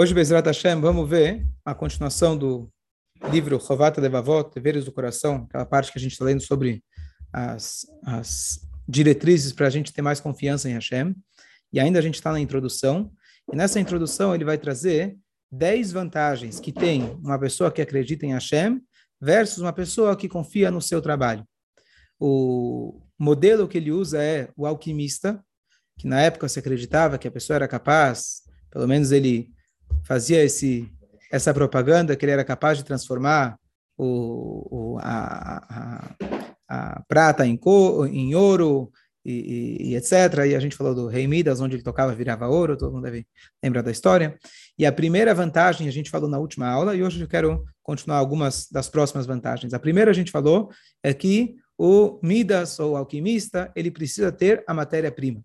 Hoje, Bezerra Hashem, vamos ver a continuação do livro Chovata Levavot, Deveres do Coração, aquela parte que a gente está lendo sobre as, as diretrizes para a gente ter mais confiança em Hashem. E ainda a gente está na introdução. E nessa introdução ele vai trazer 10 vantagens que tem uma pessoa que acredita em Hashem versus uma pessoa que confia no seu trabalho. O modelo que ele usa é o alquimista, que na época se acreditava que a pessoa era capaz, pelo menos ele fazia esse, essa propaganda que ele era capaz de transformar o, o a, a, a, prata em, em ouro e, e, e, etc. E a gente falou do rei Midas, onde ele tocava virava ouro, todo mundo deve lembrar da história. E a primeira vantagem a gente falou na última aula, e hoje eu quero continuar algumas das próximas vantagens. A primeira a gente falou é que o Midas, ou alquimista, ele precisa ter a matéria-prima.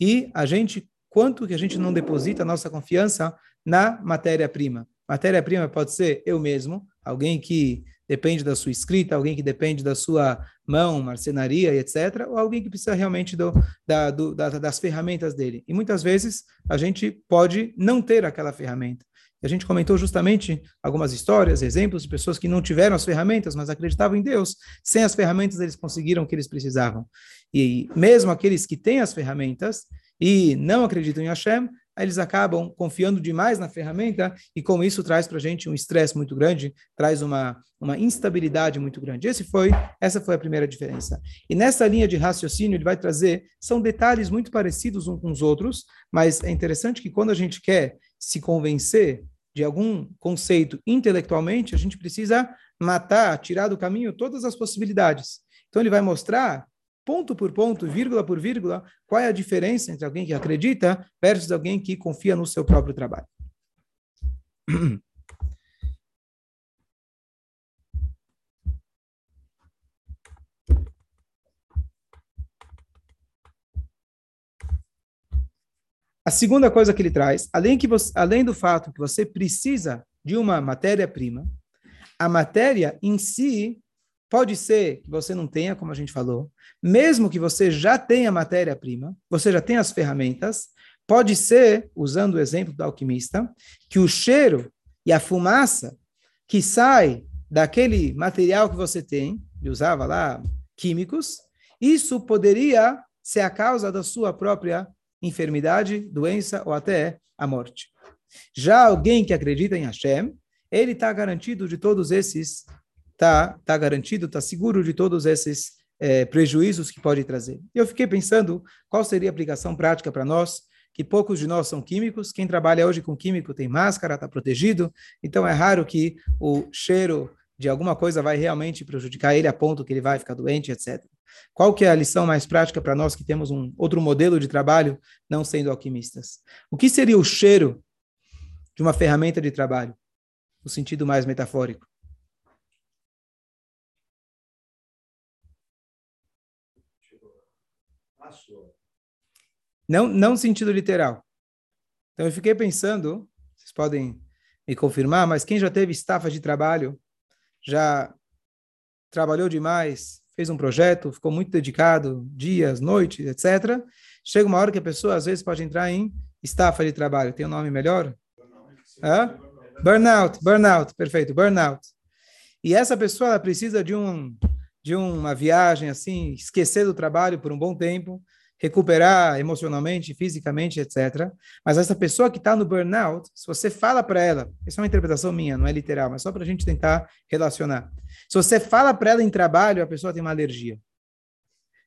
E a gente, quanto que a gente não deposita a nossa confiança na matéria-prima. Matéria-prima pode ser eu mesmo, alguém que depende da sua escrita, alguém que depende da sua mão, marcenaria, etc., ou alguém que precisa realmente do, da, do, da, das ferramentas dele. E muitas vezes a gente pode não ter aquela ferramenta. A gente comentou justamente algumas histórias, exemplos de pessoas que não tiveram as ferramentas, mas acreditavam em Deus. Sem as ferramentas, eles conseguiram o que eles precisavam. E mesmo aqueles que têm as ferramentas e não acreditam em Hashem, eles acabam confiando demais na ferramenta e com isso traz para a gente um estresse muito grande, traz uma, uma instabilidade muito grande. Esse foi, essa foi a primeira diferença. E nessa linha de raciocínio ele vai trazer, são detalhes muito parecidos uns com os outros, mas é interessante que quando a gente quer se convencer de algum conceito intelectualmente, a gente precisa matar, tirar do caminho todas as possibilidades. Então ele vai mostrar ponto por ponto, vírgula por vírgula, qual é a diferença entre alguém que acredita versus alguém que confia no seu próprio trabalho. A segunda coisa que ele traz, além, que você, além do fato que você precisa de uma matéria-prima, a matéria em si Pode ser que você não tenha, como a gente falou, mesmo que você já tenha matéria-prima, você já tenha as ferramentas, pode ser, usando o exemplo do alquimista, que o cheiro e a fumaça que sai daquele material que você tem, e usava lá químicos, isso poderia ser a causa da sua própria enfermidade, doença ou até a morte. Já alguém que acredita em Hashem, ele está garantido de todos esses está tá garantido, está seguro de todos esses é, prejuízos que pode trazer. Eu fiquei pensando qual seria a aplicação prática para nós, que poucos de nós são químicos, quem trabalha hoje com químico tem máscara, está protegido, então é raro que o cheiro de alguma coisa vai realmente prejudicar ele a ponto que ele vai ficar doente, etc. Qual que é a lição mais prática para nós que temos um outro modelo de trabalho, não sendo alquimistas? O que seria o cheiro de uma ferramenta de trabalho, no sentido mais metafórico? Não, não sentido literal. Então eu fiquei pensando, vocês podem me confirmar, mas quem já teve estafa de trabalho, já trabalhou demais, fez um projeto, ficou muito dedicado, dias, noites, etc. Chega uma hora que a pessoa às vezes pode entrar em estafa de trabalho. Tem um nome melhor? Hã? Burnout, burnout, perfeito, burnout. E essa pessoa precisa de um de uma viagem assim, esquecer do trabalho por um bom tempo, recuperar emocionalmente, fisicamente, etc. Mas essa pessoa que está no burnout, se você fala para ela, isso é uma interpretação minha, não é literal, mas só para a gente tentar relacionar. Se você fala para ela em trabalho, a pessoa tem uma alergia.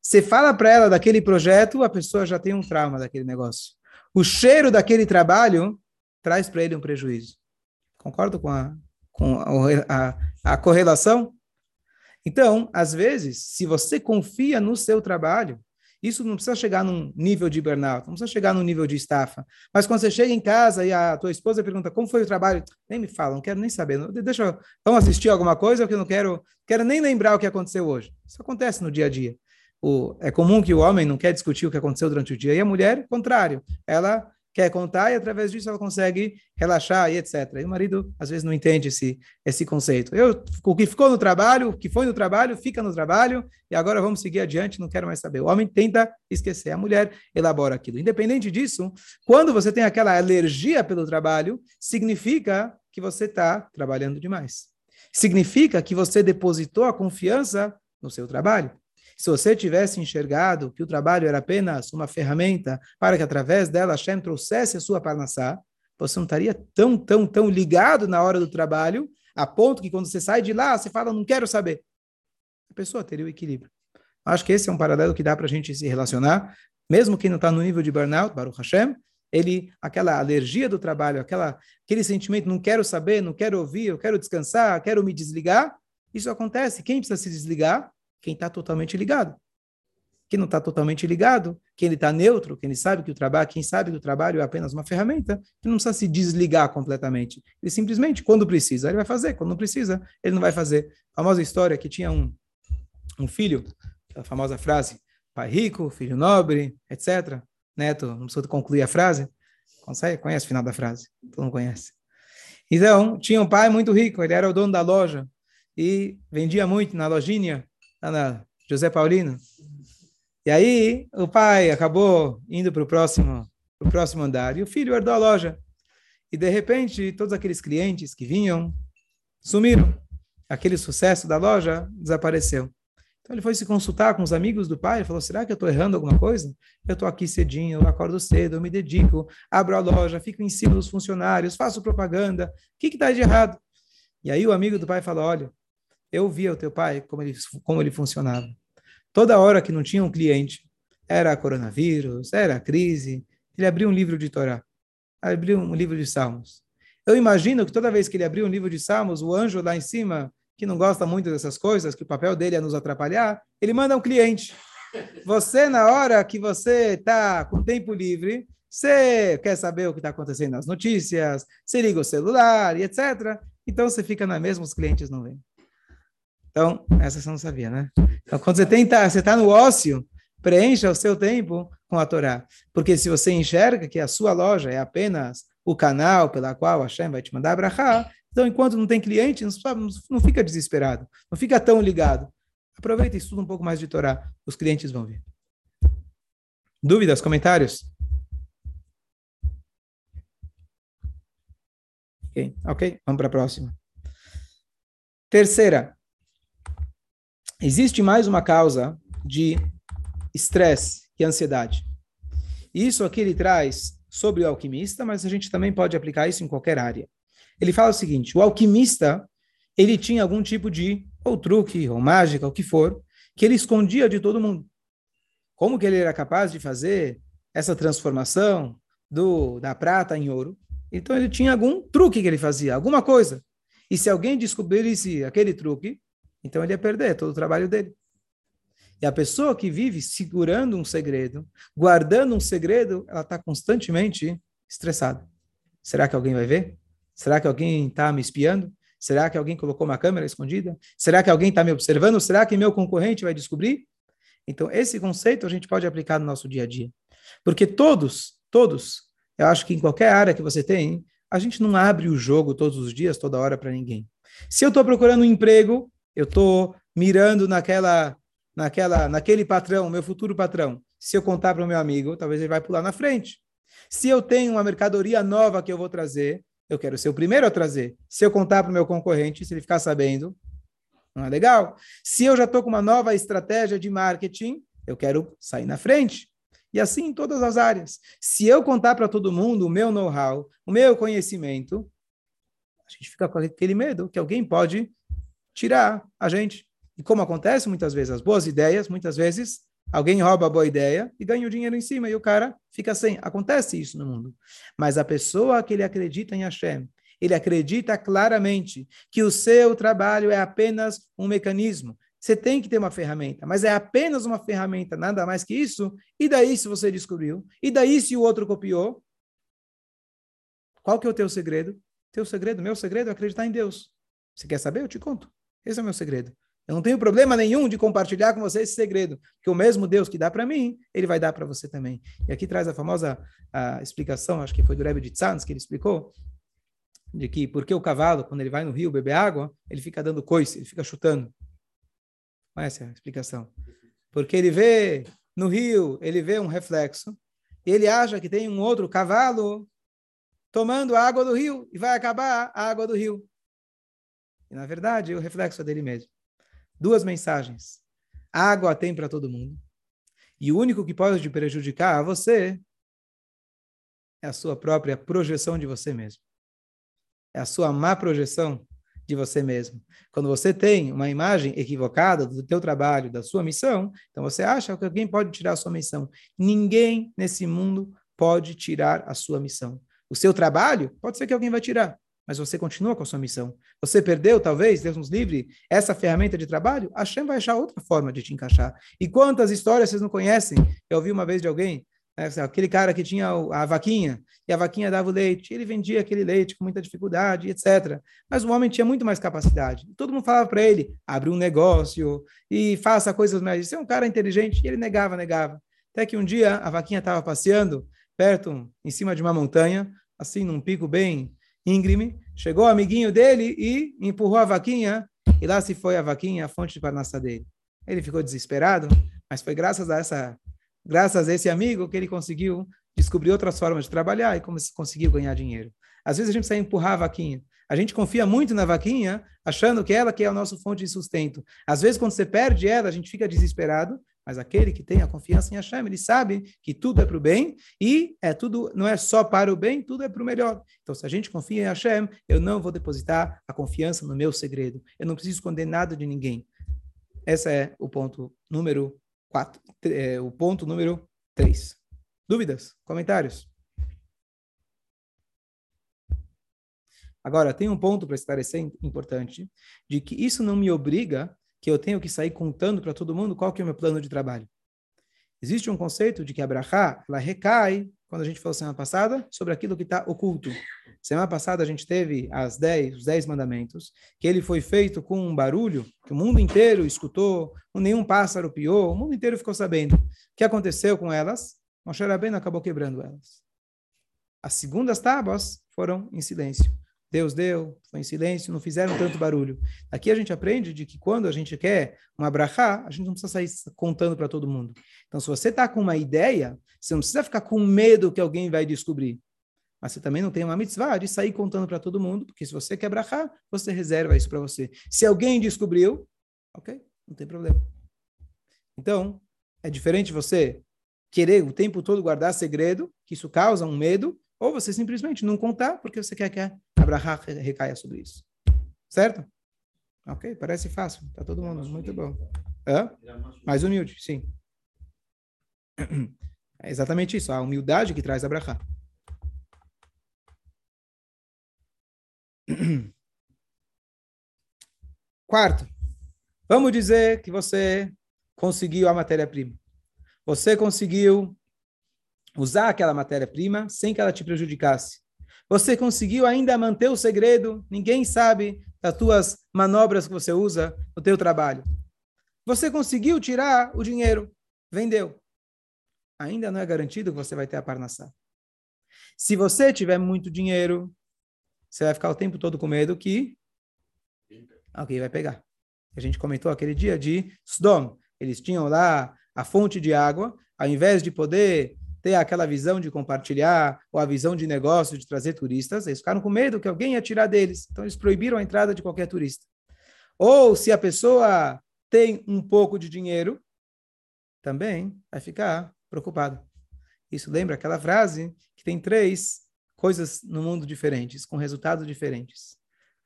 Você fala para ela daquele projeto, a pessoa já tem um trauma daquele negócio. O cheiro daquele trabalho traz para ele um prejuízo. Concordo com a, com a, a, a correlação? Então, às vezes, se você confia no seu trabalho, isso não precisa chegar num nível de burnout, não precisa chegar num nível de estafa. Mas quando você chega em casa e a tua esposa pergunta como foi o trabalho, nem me fala, não quero nem saber. Deixa vamos assistir alguma coisa que eu não quero, quero nem lembrar o que aconteceu hoje. Isso acontece no dia a dia. O, é comum que o homem não quer discutir o que aconteceu durante o dia e a mulher, contrário, ela quer contar e através disso ela consegue relaxar e etc. E o marido às vezes não entende esse esse conceito. Eu o que ficou no trabalho, o que foi no trabalho, fica no trabalho e agora vamos seguir adiante, não quero mais saber. O homem tenta esquecer, a mulher elabora aquilo. Independente disso, quando você tem aquela alergia pelo trabalho, significa que você está trabalhando demais. Significa que você depositou a confiança no seu trabalho. Se você tivesse enxergado que o trabalho era apenas uma ferramenta para que através dela Hashem trouxesse a sua parnassá, você não estaria tão, tão, tão ligado na hora do trabalho, a ponto que quando você sai de lá, você fala, não quero saber. A pessoa teria o equilíbrio. Acho que esse é um paralelo que dá para a gente se relacionar, mesmo quem não está no nível de burnout, Baruch Hashem, ele, aquela alergia do trabalho, aquela, aquele sentimento, não quero saber, não quero ouvir, eu quero descansar, quero me desligar, isso acontece. Quem precisa se desligar? Quem está totalmente ligado. Quem não está totalmente ligado, quem ele está neutro, quem ele sabe que o trabalho, quem sabe que o trabalho é apenas uma ferramenta, que não precisa se desligar completamente. Ele simplesmente, quando precisa, ele vai fazer, quando não precisa, ele não vai fazer. A famosa história que tinha um, um filho, a famosa frase, pai rico, filho nobre, etc. Neto, não precisa concluir a frase. Consegue? Conhece o final da frase? Tu não conhece. Então, tinha um pai muito rico, ele era o dono da loja e vendia muito na lojinha lá na José Paulino. E aí o pai acabou indo para o próximo, pro próximo andar e o filho herdou a loja. E de repente todos aqueles clientes que vinham sumiram. Aquele sucesso da loja desapareceu. Então ele foi se consultar com os amigos do pai e falou: será que eu estou errando alguma coisa? Eu estou aqui cedinho, eu acordo cedo, eu me dedico, abro a loja, fico em cima dos funcionários, faço propaganda. O que está de errado? E aí o amigo do pai falou: olha, eu via o teu pai como ele, como ele funcionava. Toda hora que não tinha um cliente, era coronavírus, era crise, ele abria um livro de Torá, abria um livro de Salmos. Eu imagino que toda vez que ele abria um livro de Salmos, o anjo lá em cima, que não gosta muito dessas coisas, que o papel dele é nos atrapalhar, ele manda um cliente. Você, na hora que você está com tempo livre, você quer saber o que está acontecendo nas notícias, você liga o celular e etc. Então você fica na mesma, os clientes não vêm. Então, essa você não sabia, né? Então, quando você tenta, você está no ócio, preencha o seu tempo com a Torá. Porque se você enxerga que a sua loja é apenas o canal pela qual a Hashem vai te mandar abrahar, então, enquanto não tem cliente, não, não fica desesperado, não fica tão ligado. Aproveita e estuda um pouco mais de Torá, os clientes vão vir. Dúvidas, comentários? Ok, ok, vamos para a próxima. Terceira, existe mais uma causa de estresse e ansiedade. Isso aqui ele traz sobre o alquimista, mas a gente também pode aplicar isso em qualquer área. Ele fala o seguinte: o alquimista ele tinha algum tipo de ou truque ou mágica, o que for, que ele escondia de todo mundo. Como que ele era capaz de fazer essa transformação do da prata em ouro? Então ele tinha algum truque que ele fazia, alguma coisa. E se alguém descobrisse aquele truque, então ele ia perder todo o trabalho dele. E a pessoa que vive segurando um segredo, guardando um segredo, ela está constantemente estressada. Será que alguém vai ver? Será que alguém está me espiando? Será que alguém colocou uma câmera escondida? Será que alguém está me observando? Será que meu concorrente vai descobrir? Então, esse conceito a gente pode aplicar no nosso dia a dia. Porque todos, todos, eu acho que em qualquer área que você tem, a gente não abre o jogo todos os dias, toda hora para ninguém. Se eu estou procurando um emprego, eu estou mirando naquela, naquela, naquele patrão, meu futuro patrão. Se eu contar para o meu amigo, talvez ele vai pular na frente. Se eu tenho uma mercadoria nova que eu vou trazer, eu quero ser o primeiro a trazer. Se eu contar para o meu concorrente, se ele ficar sabendo, não é legal. Se eu já estou com uma nova estratégia de marketing, eu quero sair na frente. E assim em todas as áreas. Se eu contar para todo mundo o meu know-how, o meu conhecimento, a gente fica com aquele medo que alguém pode tirar a gente. E como acontece muitas vezes, as boas ideias, muitas vezes alguém rouba a boa ideia e ganha o dinheiro em cima e o cara fica sem. Acontece isso no mundo. Mas a pessoa que ele acredita em Hashem, ele acredita claramente que o seu trabalho é apenas um mecanismo. Você tem que ter uma ferramenta, mas é apenas uma ferramenta, nada mais que isso. E daí se você descobriu? E daí se o outro copiou? Qual que é o teu segredo? Teu segredo, meu segredo é acreditar em Deus. Você quer saber? Eu te conto. Esse é o meu segredo. Eu não tenho problema nenhum de compartilhar com você esse segredo, porque o mesmo Deus que dá para mim, ele vai dar para você também. E aqui traz a famosa a explicação, acho que foi do Rebbe de Tzans que ele explicou, de que porque o cavalo, quando ele vai no rio beber água, ele fica dando coice, ele fica chutando. Essa é a explicação. Porque ele vê no rio, ele vê um reflexo, e ele acha que tem um outro cavalo tomando a água do rio, e vai acabar a água do rio. E, na verdade, o reflexo é dele mesmo. Duas mensagens. Água tem para todo mundo. E o único que pode te prejudicar a você é a sua própria projeção de você mesmo. É a sua má projeção de você mesmo. Quando você tem uma imagem equivocada do teu trabalho, da sua missão, então você acha que alguém pode tirar a sua missão. Ninguém nesse mundo pode tirar a sua missão. O seu trabalho, pode ser que alguém vai tirar mas você continua com a sua missão. Você perdeu, talvez, Deus nos livre, essa ferramenta de trabalho, a Hashem vai achar outra forma de te encaixar. E quantas histórias vocês não conhecem? Eu ouvi uma vez de alguém, né, aquele cara que tinha a vaquinha, e a vaquinha dava o leite, ele vendia aquele leite com muita dificuldade, etc. Mas o homem tinha muito mais capacidade. Todo mundo falava para ele, abre um negócio e faça coisas mais. Você é um cara inteligente, e ele negava, negava. Até que um dia a vaquinha estava passeando perto, em cima de uma montanha, assim, num pico bem íngreme, chegou o amiguinho dele e empurrou a vaquinha, e lá se foi a vaquinha, a fonte de parnaça dele. Ele ficou desesperado, mas foi graças a essa, graças a esse amigo que ele conseguiu descobrir outras formas de trabalhar e como conseguiu ganhar dinheiro. Às vezes a gente precisa empurrar a vaquinha. A gente confia muito na vaquinha, achando que ela que é a nossa fonte de sustento. Às vezes, quando você perde ela, a gente fica desesperado, mas aquele que tem a confiança em Hashem, ele sabe que tudo é para o bem e é tudo não é só para o bem, tudo é para o melhor. Então, se a gente confia em Hashem, eu não vou depositar a confiança no meu segredo. Eu não preciso esconder nada de ninguém. Esse é o ponto número 4, é, o ponto número 3. Dúvidas? Comentários? Agora, tem um ponto para esclarecer importante, de que isso não me obriga que eu tenho que sair contando para todo mundo qual que é o meu plano de trabalho. Existe um conceito de que a brachá, ela recai, quando a gente falou semana passada, sobre aquilo que está oculto. Semana passada a gente teve as dez, os dez mandamentos, que ele foi feito com um barulho que o mundo inteiro escutou, nenhum pássaro piou, o mundo inteiro ficou sabendo. O que aconteceu com elas? Moshe Rabbeinu acabou quebrando elas. As segundas tábuas foram em silêncio. Deus deu, foi em silêncio, não fizeram tanto barulho. Aqui a gente aprende de que quando a gente quer um abrahá, a gente não precisa sair contando para todo mundo. Então, se você está com uma ideia, você não precisa ficar com medo que alguém vai descobrir. Mas você também não tem uma mitzvah de sair contando para todo mundo, porque se você quer abrahá, você reserva isso para você. Se alguém descobriu, ok, não tem problema. Então, é diferente você querer o tempo todo guardar segredo, que isso causa um medo, ou você simplesmente não contar porque você quer que Abraha recaia sobre isso. Certo? Ok, parece fácil. Tá todo mundo muito bom. Hã? Mais humilde, sim. É exatamente isso, a humildade que traz Abraha. Quarto, vamos dizer que você conseguiu a matéria-prima. Você conseguiu usar aquela matéria-prima sem que ela te prejudicasse. Você conseguiu ainda manter o segredo, ninguém sabe das tuas manobras que você usa no teu trabalho. Você conseguiu tirar o dinheiro, vendeu. Ainda não é garantido que você vai ter a parnassá. Se você tiver muito dinheiro, você vai ficar o tempo todo com medo que alguém vai pegar. A gente comentou aquele dia de Sdom. Eles tinham lá a fonte de água, ao invés de poder ter aquela visão de compartilhar ou a visão de negócio de trazer turistas, eles ficaram com medo que alguém ia tirar deles. Então eles proibiram a entrada de qualquer turista. Ou se a pessoa tem um pouco de dinheiro, também vai ficar preocupado. Isso lembra aquela frase que tem três coisas no mundo diferentes, com resultados diferentes.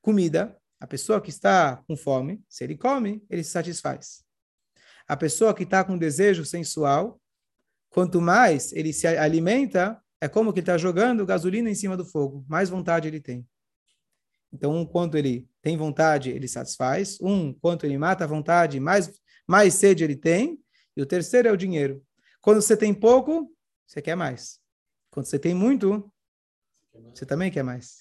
Comida, a pessoa que está com fome, se ele come, ele se satisfaz. A pessoa que está com desejo sensual, Quanto mais ele se alimenta, é como que ele está jogando gasolina em cima do fogo. Mais vontade ele tem. Então, um quanto ele tem vontade, ele satisfaz. Um quanto ele mata a vontade, mais, mais sede ele tem. E o terceiro é o dinheiro. Quando você tem pouco, você quer mais. Quando você tem muito, você também quer mais.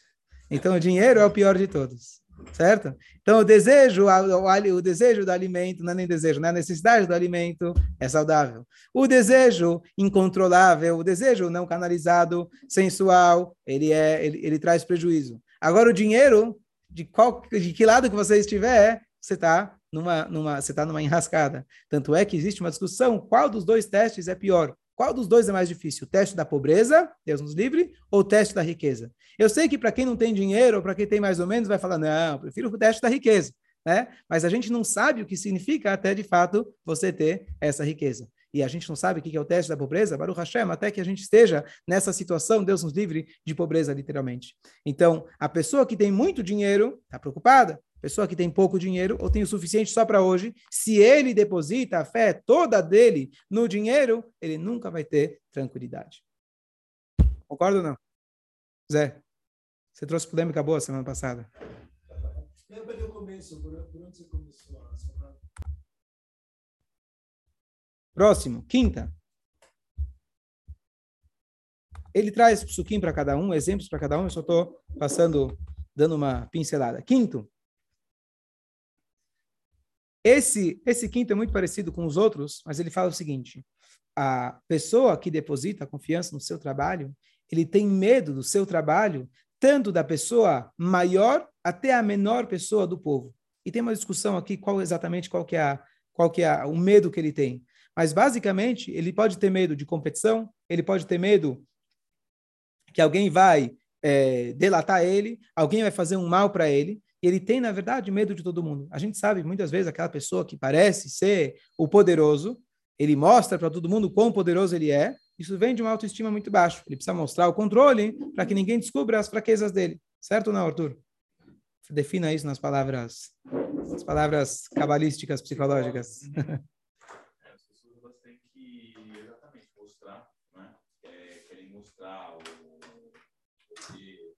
Então, o dinheiro é o pior de todos. Certo? Então, o desejo, o, o, desejo do alimento não é nem desejo, né? A necessidade do alimento é saudável. O desejo incontrolável, o desejo não canalizado, sensual, ele é, ele, ele traz prejuízo. Agora, o dinheiro, de, qual, de que lado que você estiver, você está numa, numa, você tá numa enrascada. Tanto é que existe uma discussão qual dos dois testes é pior. Qual dos dois é mais difícil? O teste da pobreza, Deus nos livre, ou o teste da riqueza? Eu sei que para quem não tem dinheiro, ou para quem tem mais ou menos, vai falar, não, prefiro o teste da riqueza. Né? Mas a gente não sabe o que significa até de fato você ter essa riqueza. E a gente não sabe o que é o teste da pobreza, Baruch Hashem, até que a gente esteja nessa situação, Deus nos livre de pobreza, literalmente. Então, a pessoa que tem muito dinheiro está preocupada. Pessoa que tem pouco dinheiro ou tem o suficiente só para hoje, se ele deposita a fé toda dele no dinheiro, ele nunca vai ter tranquilidade. Concorda ou não? Zé, você trouxe polêmica boa semana passada. Lembra do começo, por onde você começou? Próximo, quinta. Ele traz psukim para cada um, exemplos para cada um, eu só estou passando, dando uma pincelada. Quinto, esse, esse quinto é muito parecido com os outros, mas ele fala o seguinte: a pessoa que deposita confiança no seu trabalho, ele tem medo do seu trabalho, tanto da pessoa maior até a menor pessoa do povo. E tem uma discussão aqui qual exatamente qual que é, a, qual que é o medo que ele tem. Mas basicamente, ele pode ter medo de competição, ele pode ter medo que alguém vai é, delatar ele, alguém vai fazer um mal para ele, e ele tem, na verdade, medo de todo mundo. A gente sabe, muitas vezes, aquela pessoa que parece ser o poderoso, ele mostra para todo mundo quão poderoso ele é, isso vem de uma autoestima muito baixa. Ele precisa mostrar o controle para que ninguém descubra as fraquezas dele. Certo ou não, Arthur? Defina isso nas palavras, nas palavras cabalísticas, psicológicas. Né? É, mostrar o que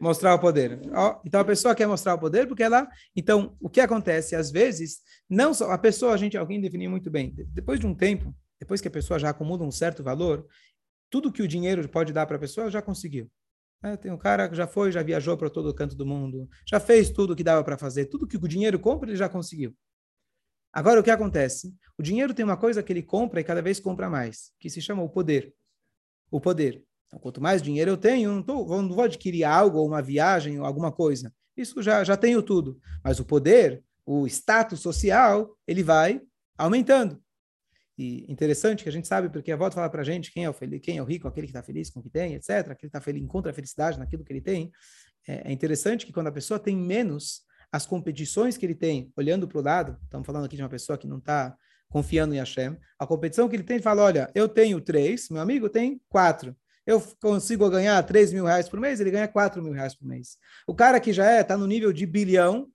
Mostrar o poder. Então a pessoa quer mostrar o poder porque ela. Então o que acontece às vezes não só a pessoa a gente alguém definiu muito bem. Depois de um tempo, depois que a pessoa já acumula um certo valor, tudo que o dinheiro pode dar para a pessoa já conseguiu. É, tem um cara que já foi, já viajou para todo canto do mundo, já fez tudo o que dava para fazer, tudo que o dinheiro compra ele já conseguiu. Agora o que acontece? O dinheiro tem uma coisa que ele compra e cada vez compra mais, que se chama o poder. O poder. Então, quanto mais dinheiro eu tenho, não, tô, não vou adquirir algo, ou uma viagem, ou alguma coisa. Isso já, já tenho tudo. Mas o poder, o status social, ele vai aumentando. E interessante que a gente sabe, porque a volta fala para a gente quem é, o feliz, quem é o rico, aquele que está feliz com o que tem, etc. Aquele que está feliz, encontra a felicidade naquilo que ele tem. É, é interessante que quando a pessoa tem menos, as competições que ele tem, olhando para o lado, estamos falando aqui de uma pessoa que não está confiando em Hashem, a competição que ele tem, ele fala, olha, eu tenho três, meu amigo tem quatro eu consigo ganhar 3 mil reais por mês, ele ganha 4 mil reais por mês. O cara que já é, está no nível de bilhão,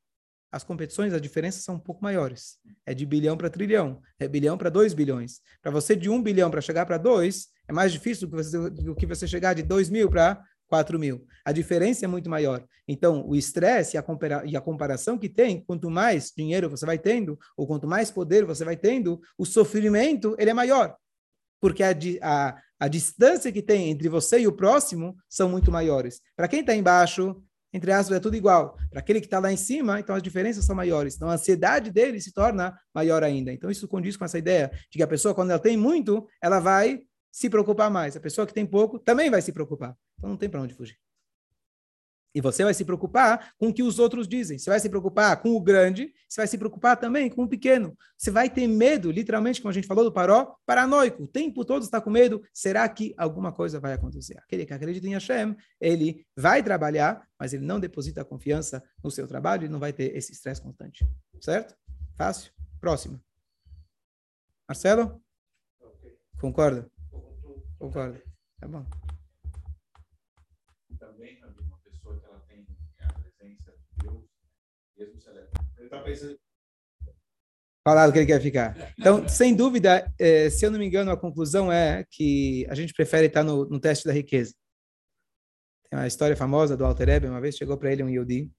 as competições, as diferenças são um pouco maiores. É de bilhão para trilhão, é bilhão para 2 bilhões. Para você de 1 bilhão para chegar para 2, é mais difícil do que, você, do que você chegar de 2 mil para 4 mil. A diferença é muito maior. Então, o estresse e a, compara e a comparação que tem, quanto mais dinheiro você vai tendo, ou quanto mais poder você vai tendo, o sofrimento ele é maior. Porque a, a, a distância que tem entre você e o próximo são muito maiores. Para quem está embaixo, entre aspas, é tudo igual. Para aquele que está lá em cima, então as diferenças são maiores. Então a ansiedade dele se torna maior ainda. Então isso condiz com essa ideia de que a pessoa, quando ela tem muito, ela vai se preocupar mais. A pessoa que tem pouco também vai se preocupar. Então não tem para onde fugir. E você vai se preocupar com o que os outros dizem. Você vai se preocupar com o grande, você vai se preocupar também com o pequeno. Você vai ter medo, literalmente, como a gente falou do paró, paranoico. O tempo todo está com medo. Será que alguma coisa vai acontecer? Aquele que acredita em Hashem, ele vai trabalhar, mas ele não deposita confiança no seu trabalho e não vai ter esse estresse constante. Certo? Fácil? Próximo. Marcelo? Concorda? Concorda. Tá bom. Ele está pensando. Que ele quer ficar. Então, sem dúvida, é, se eu não me engano, a conclusão é que a gente prefere estar no, no teste da riqueza. Tem uma história famosa do Alter Ebe, uma vez chegou para ele um Yodi,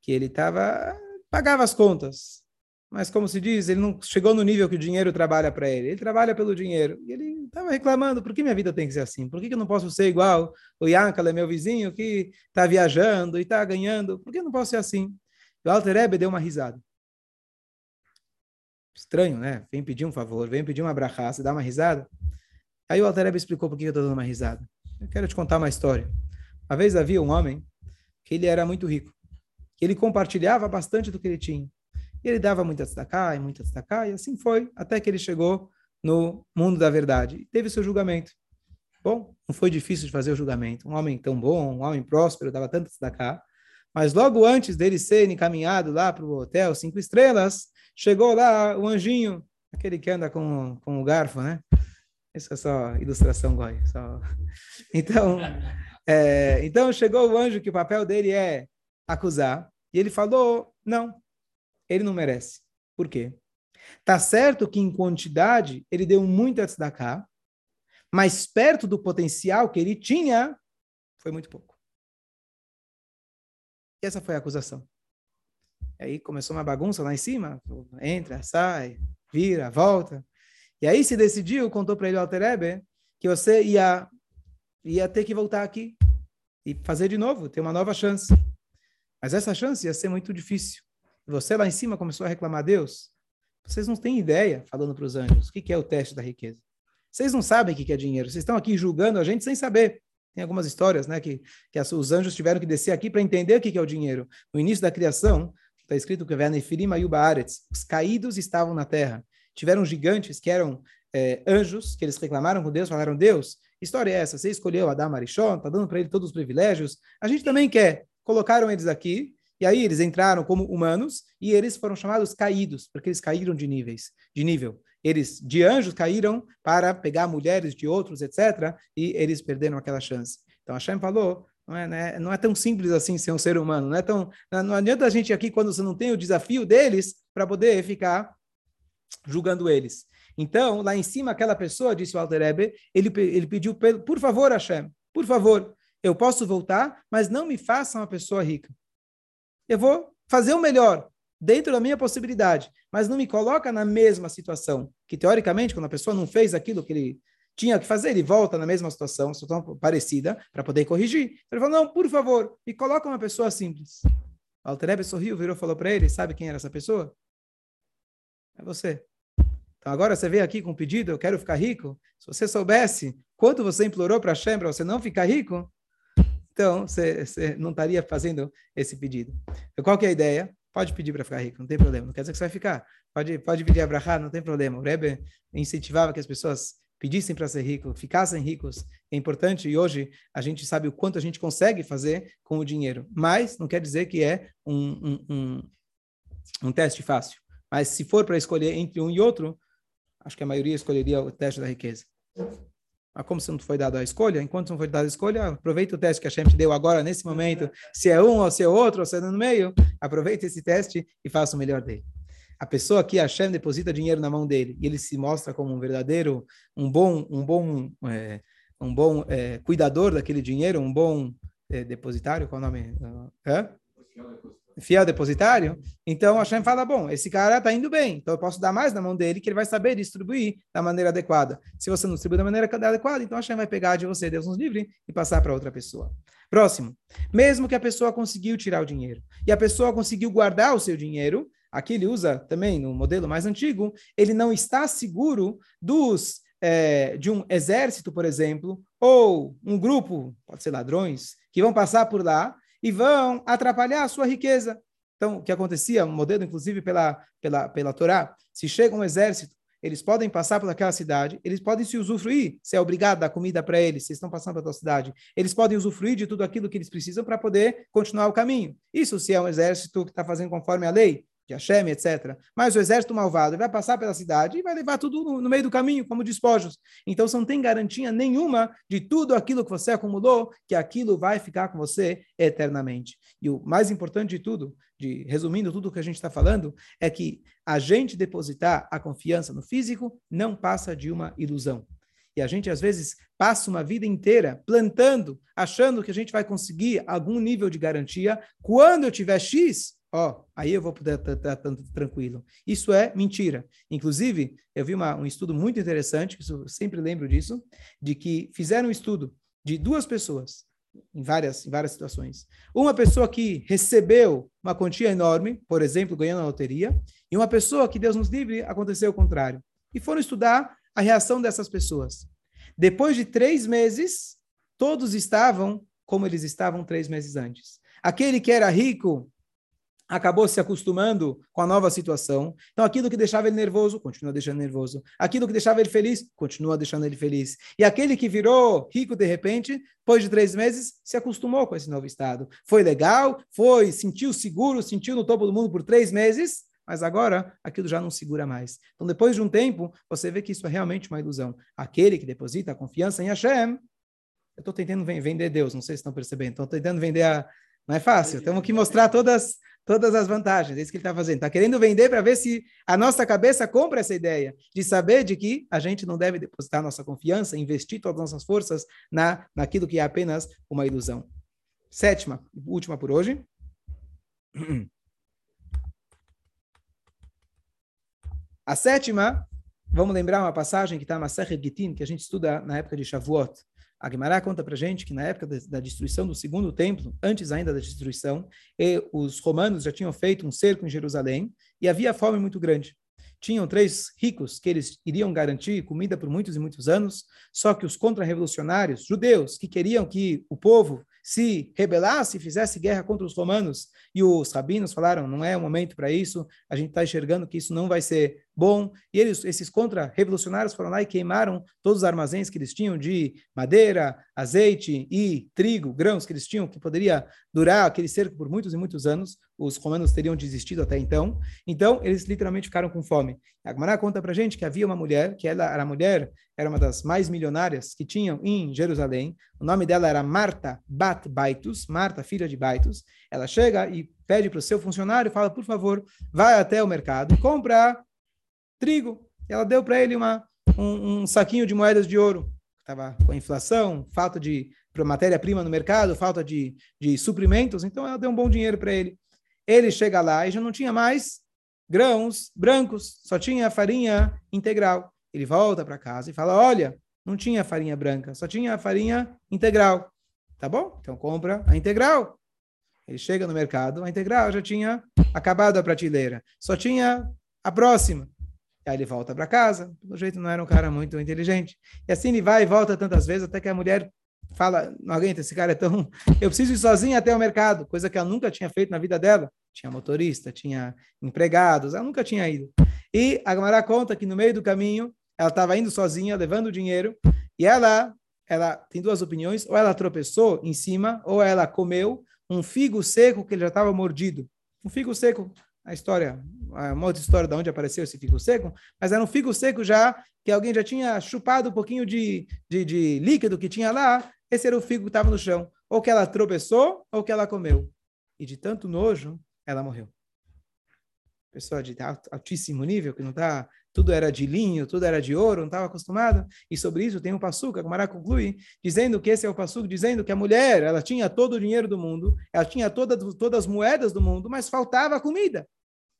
que ele tava, pagava as contas, mas como se diz, ele não chegou no nível que o dinheiro trabalha para ele. Ele trabalha pelo dinheiro. E ele estava reclamando, por que minha vida tem que ser assim? Por que, que eu não posso ser igual o Yankala, meu vizinho, que está viajando e está ganhando? Por que eu não posso ser assim? O Alter Ebe deu uma risada. Estranho, né? Vem pedir um favor, vem pedir uma abraçada, você dá uma risada. Aí o Alter Ebe explicou por que eu estou dando uma risada. Eu quero te contar uma história. Uma vez havia um homem que ele era muito rico. Ele compartilhava bastante do que ele tinha. E ele dava muita destacar e muita destacar, e assim foi, até que ele chegou no mundo da verdade. E teve seu julgamento. Bom, não foi difícil de fazer o julgamento. Um homem tão bom, um homem próspero, dava tanto destacar. Mas logo antes dele ser encaminhado lá para o hotel cinco estrelas, chegou lá o anjinho, aquele que anda com, com o garfo, né? Isso é só ilustração, Goi. Só... Então, é, então chegou o anjo que o papel dele é acusar, e ele falou: não, ele não merece. Por quê? Tá certo que em quantidade ele deu muito a tzedakah, mas perto do potencial que ele tinha, foi muito pouco. E essa foi a acusação. Aí começou uma bagunça lá em cima, entra, sai, vira, volta. E aí se decidiu, contou para ele o Alterebe, que você ia, ia ter que voltar aqui e fazer de novo, ter uma nova chance. Mas essa chance ia ser muito difícil você lá em cima começou a reclamar a Deus, vocês não têm ideia, falando para os anjos, o que é o teste da riqueza. Vocês não sabem o que é dinheiro. Vocês estão aqui julgando a gente sem saber. Tem algumas histórias, né, que, que os anjos tiveram que descer aqui para entender o que é o dinheiro. No início da criação, está escrito que os caídos estavam na terra. Tiveram gigantes que eram é, anjos, que eles reclamaram com Deus, falaram, Deus, história é essa? Você escolheu Adam Arishon, está dando para ele todos os privilégios. A gente também quer. Colocaram eles aqui, e aí eles entraram como humanos e eles foram chamados caídos, porque eles caíram de níveis, de nível. Eles de anjos caíram para pegar mulheres de outros, etc. E eles perderam aquela chance. Então Hashem falou, não é, né, não é tão simples assim ser um ser humano. Não é tão, não adianta a gente aqui quando você não tem o desafio deles para poder ficar julgando eles. Então, lá em cima, aquela pessoa, disse o Alter Ebe, ele, ele pediu, por favor, Hashem, por favor, eu posso voltar, mas não me faça uma pessoa rica eu vou fazer o melhor dentro da minha possibilidade, mas não me coloca na mesma situação, que teoricamente, quando a pessoa não fez aquilo que ele tinha que fazer, ele volta na mesma situação, situação parecida, para poder corrigir. Ele falou, não, por favor, me coloca uma pessoa simples. O Alterebe sorriu, virou falou para ele, sabe quem era essa pessoa? É você. Então agora você veio aqui com um pedido, eu quero ficar rico. Se você soubesse quanto você implorou para Hashem para você não ficar rico, então, você, você não estaria fazendo esse pedido. Então, qual que é a ideia? Pode pedir para ficar rico, não tem problema. Não quer dizer que você vai ficar. Pode, pode pedir a brachá, não tem problema. O Rebbe incentivava que as pessoas pedissem para ser ricos, ficassem ricos. É importante e hoje a gente sabe o quanto a gente consegue fazer com o dinheiro. Mas não quer dizer que é um, um, um, um teste fácil. Mas se for para escolher entre um e outro, acho que a maioria escolheria o teste da riqueza. Mas como se não foi dado a escolha, enquanto não foi dada a escolha, aproveita o teste que a Shem te deu agora, nesse momento, se é um ou se é outro, ou se é no meio, aproveita esse teste e faça o melhor dele. A pessoa que a Shem deposita dinheiro na mão dele e ele se mostra como um verdadeiro, um bom, um bom, é, um bom é, cuidador daquele dinheiro, um bom é, depositário, qual é o nome? Hã? Fiel depositário, então Hashem fala, bom, esse cara está indo bem, então eu posso dar mais na mão dele, que ele vai saber distribuir da maneira adequada. Se você não distribui da maneira adequada, então Hashem vai pegar de você, Deus nos livre, e passar para outra pessoa. Próximo, mesmo que a pessoa conseguiu tirar o dinheiro, e a pessoa conseguiu guardar o seu dinheiro, aqui ele usa também no modelo mais antigo, ele não está seguro dos é, de um exército, por exemplo, ou um grupo, pode ser ladrões, que vão passar por lá e vão atrapalhar a sua riqueza. Então, o que acontecia, um modelo inclusive pela, pela, pela Torá, se chega um exército, eles podem passar por aquela cidade, eles podem se usufruir, se é obrigado a dar comida para eles, se estão passando pela cidade, eles podem usufruir de tudo aquilo que eles precisam para poder continuar o caminho. Isso se é um exército que está fazendo conforme a lei de Hashem, etc. Mas o exército malvado vai passar pela cidade e vai levar tudo no, no, meio do caminho, como despojos. Então você não tem garantia nenhuma de tudo aquilo que você acumulou, que aquilo vai ficar com você eternamente. E o mais importante de tudo, de resumindo tudo o que a gente está falando, é que a gente depositar a confiança no físico não passa de uma ilusão. E a gente, às vezes, passa uma vida inteira plantando, achando que a gente vai conseguir algum nível de garantia. Quando eu tiver X, ó, oh, aí eu vou poder estar tranquilo. Isso é mentira. Inclusive, eu vi uma, um estudo muito interessante, eu sempre lembro disso, de que fizeram um estudo de duas pessoas em várias, em várias situações. Uma pessoa que recebeu uma quantia enorme, por exemplo, ganhando a loteria, e uma pessoa que, Deus nos livre, aconteceu o contrário. E foram estudar a reação dessas pessoas. Depois de três meses, todos estavam como eles estavam três meses antes. Aquele que era rico acabou se acostumando com a nova situação. Então, aquilo que deixava ele nervoso, continua deixando nervoso. Aquilo que deixava ele feliz, continua deixando ele feliz. E aquele que virou rico de repente, depois de três meses, se acostumou com esse novo estado. Foi legal, foi, sentiu seguro, sentiu no topo do mundo por três meses, mas agora aquilo já não segura mais. Então, depois de um tempo, você vê que isso é realmente uma ilusão. Aquele que deposita a confiança em Hashem, eu estou tentando vender Deus, não sei se estão percebendo, estou tentando vender a. Não é fácil, temos que mostrar todas todas as vantagens. É isso que ele está fazendo. Está querendo vender para ver se a nossa cabeça compra essa ideia de saber de que a gente não deve depositar nossa confiança, investir todas as nossas forças na, naquilo que é apenas uma ilusão. Sétima, última por hoje. A sétima, vamos lembrar uma passagem que está na Serra Gitin, que a gente estuda na época de Shavuot. A Gemara conta para gente que na época da destruição do segundo templo, antes ainda da destruição, os romanos já tinham feito um cerco em Jerusalém e havia fome muito grande. Tinham três ricos que eles iriam garantir comida por muitos e muitos anos, só que os contra-revolucionários, judeus, que queriam que o povo se rebelasse, fizesse guerra contra os romanos, e os rabinos falaram, não é o momento para isso, a gente está enxergando que isso não vai ser bom, e eles, esses contra-revolucionários foram lá e queimaram todos os armazéns que eles tinham de madeira, azeite e trigo, grãos que eles tinham, que poderia durar aquele cerco por muitos e muitos anos, os romanos teriam desistido até então, então eles literalmente ficaram com fome. A Gemara conta para gente que havia uma mulher, que ela era mulher, era uma das mais milionárias que tinham em Jerusalém, o nome dela era Marta Bat Baitus, Marta, filha de Baitus, ela chega e pede para o seu funcionário, fala, por favor, vai até o mercado e compra trigo. Ela deu para ele uma, um, um, saquinho de moedas de ouro. Estava com inflação, falta de matéria-prima no mercado, falta de, de suprimentos, então ela deu um bom dinheiro para ele. Ele chega lá e já não tinha mais grãos brancos, só tinha farinha integral. Ele volta para casa e fala: Olha, não tinha farinha branca, só tinha farinha integral. Tá bom? Então compra a integral. Ele chega no mercado, a integral já tinha acabado a prateleira, só tinha a próxima. Aí ele volta para casa, pelo jeito não era um cara muito inteligente. E assim ele vai e volta tantas vezes até que a mulher fala, não aguenta, esse cara é tão... Eu preciso ir sozinha até o mercado, coisa que ela nunca tinha feito na vida dela. Tinha motorista, tinha empregados, ela nunca tinha ido. E a Gamara conta que no meio do caminho, ela estava indo sozinha, levando o dinheiro, e ela, ela tem duas opiniões, ou ela tropeçou em cima, ou ela comeu um figo seco que ele já estava mordido. Um figo seco a história, uma outra história de onde apareceu esse figo seco, mas era um figo seco já, que alguém já tinha chupado um pouquinho de, de, de líquido que tinha lá, esse era o figo que estava no chão. Ou que ela tropeçou, ou que ela comeu. E de tanto nojo, ela morreu. Pessoa de altíssimo nível, que não está tudo era de linho, tudo era de ouro, não estava acostumada. E sobre isso tem um passuca, que Mará conclui, dizendo que esse é o passuca, dizendo que a mulher, ela tinha todo o dinheiro do mundo, ela tinha toda, todas as moedas do mundo, mas faltava comida.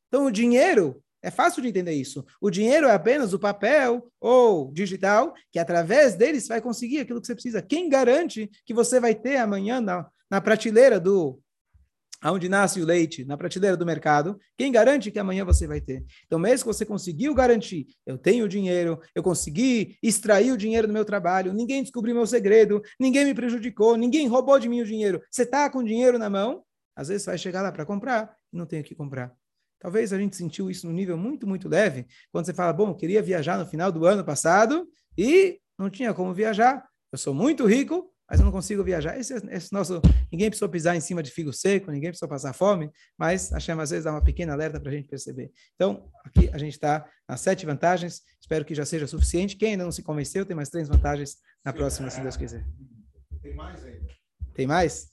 Então o dinheiro, é fácil de entender isso. O dinheiro é apenas o papel ou digital, que através deles vai conseguir aquilo que você precisa. Quem garante que você vai ter amanhã na, na prateleira do aonde nasce o leite, na prateleira do mercado, quem garante que amanhã você vai ter? Então, mesmo que você conseguiu garantir, eu tenho dinheiro, eu consegui extrair o dinheiro do meu trabalho, ninguém descobriu meu segredo, ninguém me prejudicou, ninguém roubou de mim o dinheiro. Você está com dinheiro na mão, às vezes vai chegar lá para comprar e não tem o que comprar. Talvez a gente sentiu isso no nível muito, muito leve, quando você fala, bom, eu queria viajar no final do ano passado e não tinha como viajar. Eu sou muito rico, mas eu não consigo viajar. Esse, esse nosso, ninguém precisou pisar em cima de figo seco, ninguém precisou passar fome, mas a chama às vezes dá uma pequena alerta para a gente perceber. Então, aqui a gente está nas sete vantagens, espero que já seja suficiente. Quem ainda não se convenceu, tem mais três vantagens na próxima, se Deus quiser. Tem mais ainda. Tem mais?